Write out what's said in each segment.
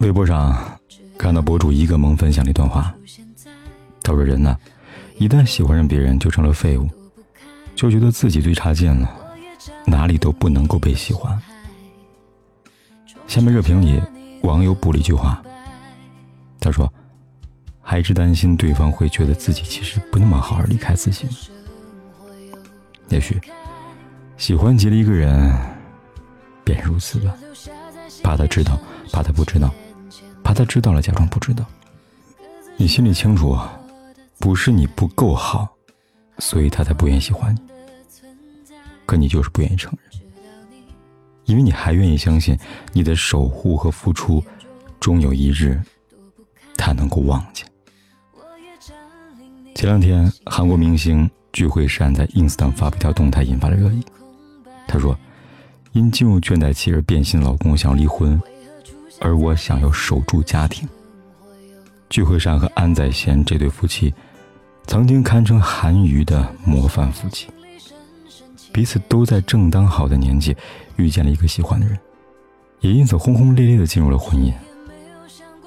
微博上看到博主一个萌分享了一段话，他说：“人呢，一旦喜欢上别人，就成了废物，就觉得自己最差劲了，哪里都不能够被喜欢。”下面热评里网友补了一句话，他说：“还是担心对方会觉得自己其实不那么好而离开自己。也许喜欢极了一个人，便如此吧，怕他知道，怕他不知道。”怕他知道了，假装不知道。你心里清楚，不是你不够好，所以他才不愿意喜欢你。可你就是不愿意承认，因为你还愿意相信你的守护和付出，终有一日，他能够忘记。前两天，韩国明星具惠善在 ins 上发布一条动态，引发了热议。他说：“因进入倦怠期而变心的老公想要离婚。”而我想要守住家庭。聚会上和安宰贤这对夫妻，曾经堪称韩娱的模范夫妻。彼此都在正当好的年纪遇见了一个喜欢的人，也因此轰轰烈烈的进入了婚姻。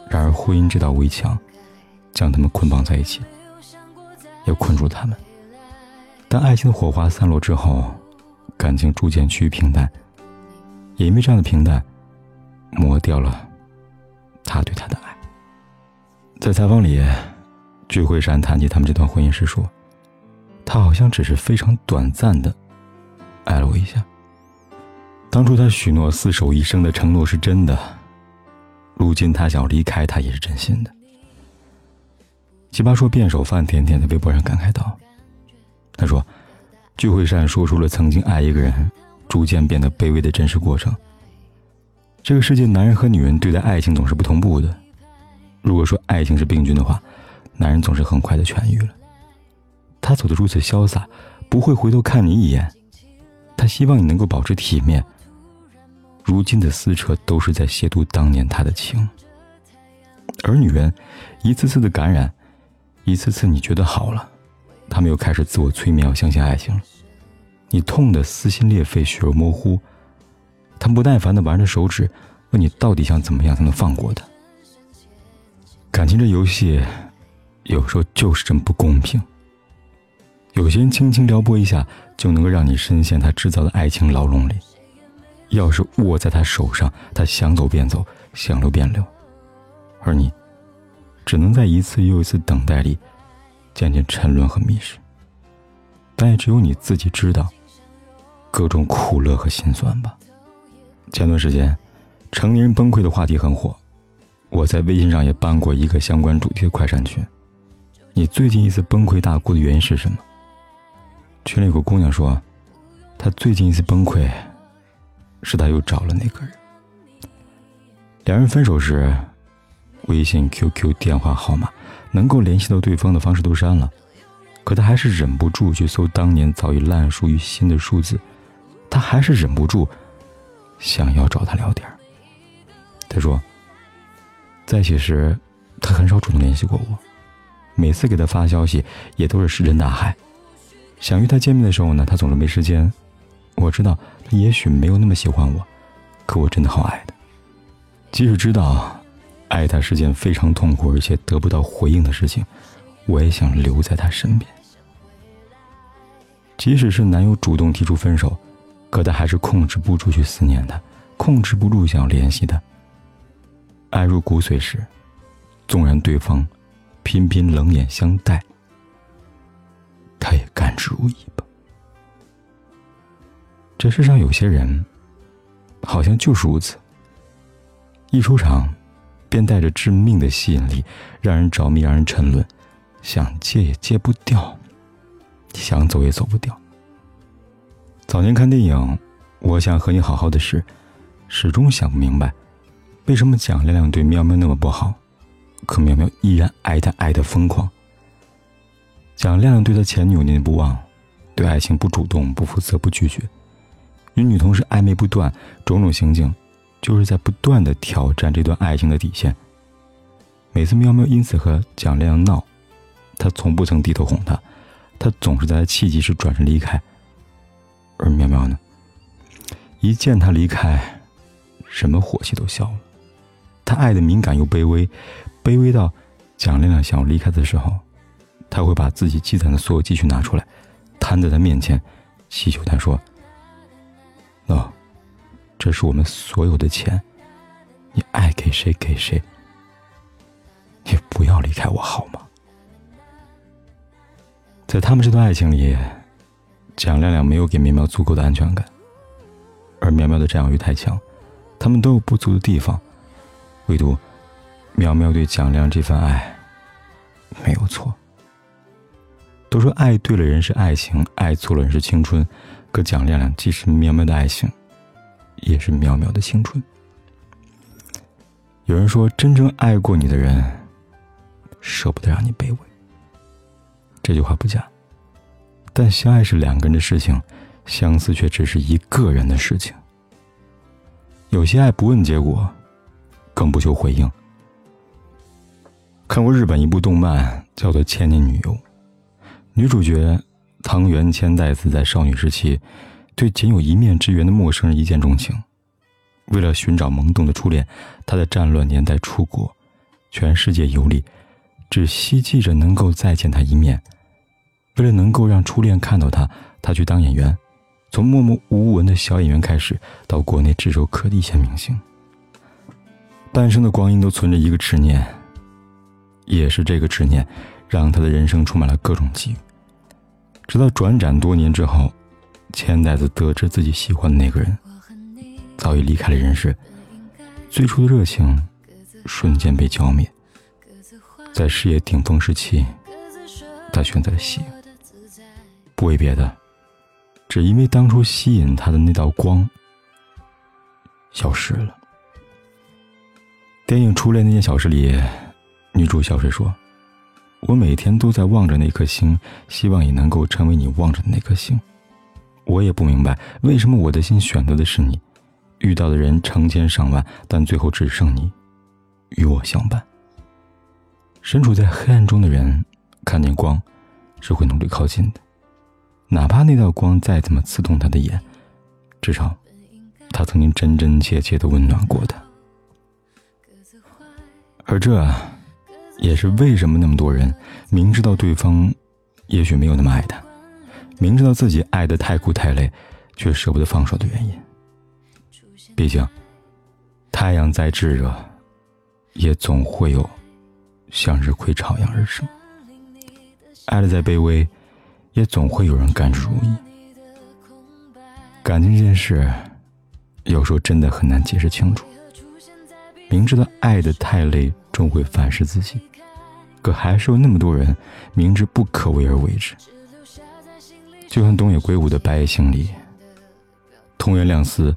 然而，婚姻这道围墙，将他们捆绑在一起，也困住他们。当爱情的火花散落之后，感情逐渐趋于平淡，也因为这样的平淡。磨掉了他对她的爱。在采访里，具惠善谈起他们这段婚姻时说：“他好像只是非常短暂的爱了我一下。当初他许诺厮守一生的承诺是真的，如今他想离开他也是真心的。”奇葩说辩手范甜甜在微博上感慨道：“他说，具惠善说出了曾经爱一个人，逐渐变得卑微的真实过程。”这个世界，男人和女人对待爱情总是不同步的。如果说爱情是病菌的话，男人总是很快的痊愈了。他走得如此潇洒，不会回头看你一眼。他希望你能够保持体面。如今的撕扯都是在亵渎当年他的情。而女人，一次次的感染，一次次你觉得好了，他们又开始自我催眠，要相信爱情。你痛得撕心裂肺，血肉模糊。他不耐烦的玩着手指，问你到底想怎么样才能放过他？感情这游戏，有时候就是这么不公平。有些人轻轻撩拨一下，就能够让你深陷他制造的爱情牢笼里；要是握在他手上，他想走便走，想留便留，而你，只能在一次又一次等待里，渐渐沉沦和迷失。但也只有你自己知道，各种苦乐和心酸吧。前段时间，成年人崩溃的话题很火，我在微信上也办过一个相关主题的快闪群。你最近一次崩溃大哭的原因是什么？群里有个姑娘说，她最近一次崩溃，是她又找了那个人。两人分手时，微信、QQ 电话号码能够联系到对方的方式都删了，可她还是忍不住去搜当年早已烂熟于心的数字，她还是忍不住。想要找他聊天他说，在一起时，他很少主动联系过我，每次给他发消息也都是石沉大海。想约他见面的时候呢，他总是没时间。我知道他也许没有那么喜欢我，可我真的好爱他。即使知道爱他是件非常痛苦而且得不到回应的事情，我也想留在他身边。即使是男友主动提出分手。可他还是控制不住去思念他，控制不住想要联系他。爱入骨髓时，纵然对方频频冷眼相待，他也甘之如饴吧。这世上有些人，好像就是如此。一出场，便带着致命的吸引力，让人着迷，让人沉沦，想戒也戒不掉。想走也走不掉。早年看电影《我想和你好好的》时，始终想不明白，为什么蒋亮亮对喵喵那么不好，可喵喵依然爱他爱的疯狂。蒋亮亮对他前女友念念不忘，对爱情不主动、不负责、不拒绝，与女同事暧昧不断，种种行径，就是在不断的挑战这段爱情的底线。每次喵喵因此和蒋亮亮闹，他从不曾低头哄她，他总是在他气急时转身离开。而喵喵呢，一见他离开，什么火气都消了。他爱的敏感又卑微，卑微到蒋亮亮想要离开的时候，他会把自己积攒的所有积蓄拿出来，摊在他面前，祈求他说：“喏，这是我们所有的钱，你爱给谁给谁。”你不要离开我好吗？在他们这段爱情里，蒋亮亮没有给苗苗足够的安全感，而苗苗的占有欲太强，他们都有不足的地方，唯独苗苗对蒋亮这份爱没有错。都说爱对了人是爱情，爱错了人是青春，可蒋亮亮既是苗苗的爱情，也是苗苗的青春。有人说，真正爱过你的人。舍不得让你卑微，这句话不假。但相爱是两个人的事情，相思却只是一个人的事情。有些爱不问结果，更不求回应。看过日本一部动漫，叫做《千年女优》，女主角汤原千代子在少女时期，对仅有一面之缘的陌生人一见钟情。为了寻找萌动的初恋，她在战乱年代出国，全世界游历。只希冀着能够再见他一面。为了能够让初恋看到他，他去当演员，从默默无闻的小演员开始，到国内炙手可的一线明星。半生的光阴都存着一个执念，也是这个执念，让他的人生充满了各种机遇。直到转展多年之后，千代子得知自己喜欢的那个人早已离开了人世，最初的热情瞬间被浇灭。在事业顶峰时期，他选择了吸引，不为别的，只因为当初吸引他的那道光消失了。电影《初恋那件小事》里，女主小水说：“我每天都在望着那颗星，希望也能够成为你望着的那颗星。我也不明白，为什么我的心选择的是你，遇到的人成千上万，但最后只剩你与我相伴。”身处在黑暗中的人，看见光，是会努力靠近的，哪怕那道光再怎么刺痛他的眼，至少，他曾经真真切切的温暖过他。而这，也是为什么那么多人明知道对方，也许没有那么爱他，明知道自己爱的太苦太累，却舍不得放手的原因。毕竟，太阳再炙热，也总会有。向日葵朝阳而生，爱的再卑微，也总会有人甘之如饴。感情这件事，有时候真的很难解释清楚。明知道爱的太累，终会反噬自己，可还是有那么多人明知不可为而为之。就像东野圭吾的《白夜行》里，通原亮司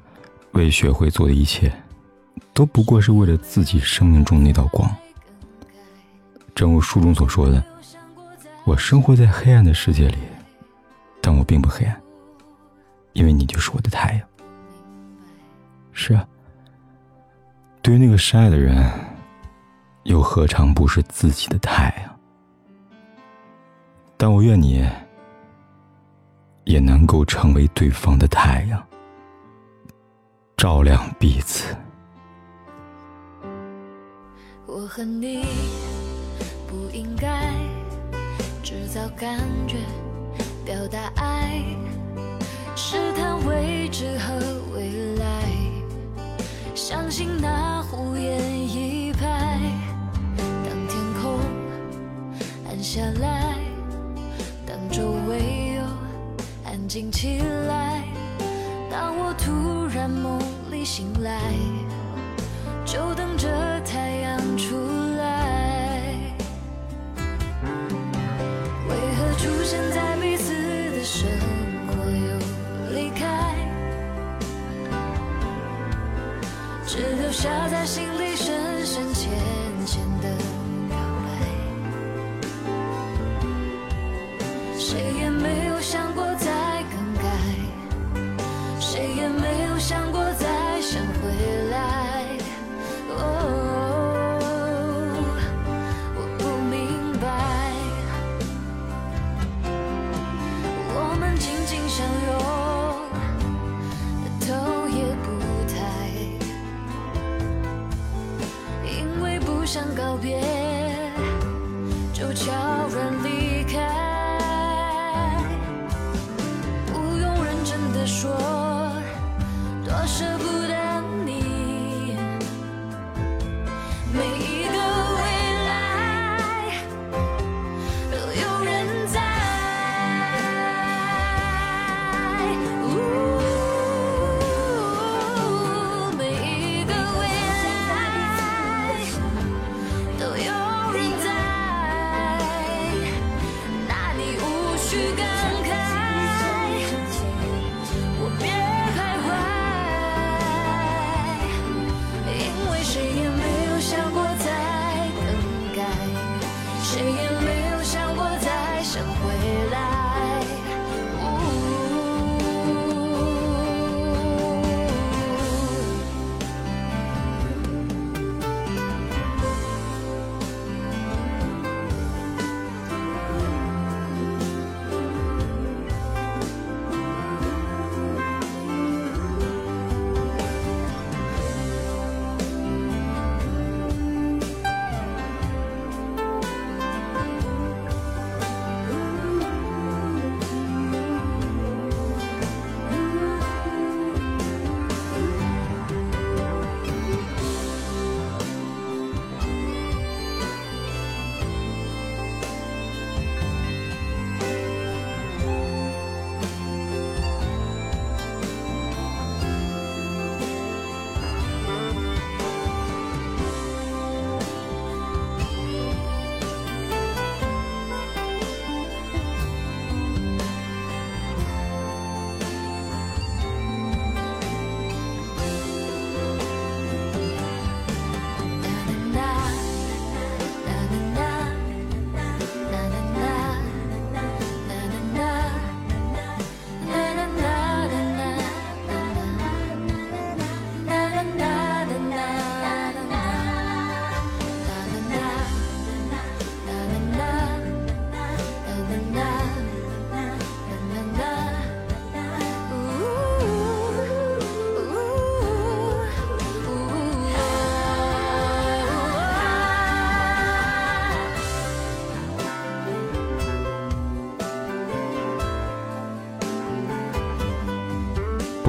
为学会做的一切，都不过是为了自己生命中那道光。正如书中所说的，我生活在黑暗的世界里，但我并不黑暗，因为你就是我的太阳。是啊，对于那个深爱的人，又何尝不是自己的太阳？但我愿你也能够成为对方的太阳，照亮彼此。我和你。不应该制造感觉，表达爱，试探未知和未来。相信那胡言一拍，当天空暗下来，当周围又安静起来，当我突然梦里醒来，谁也没有想过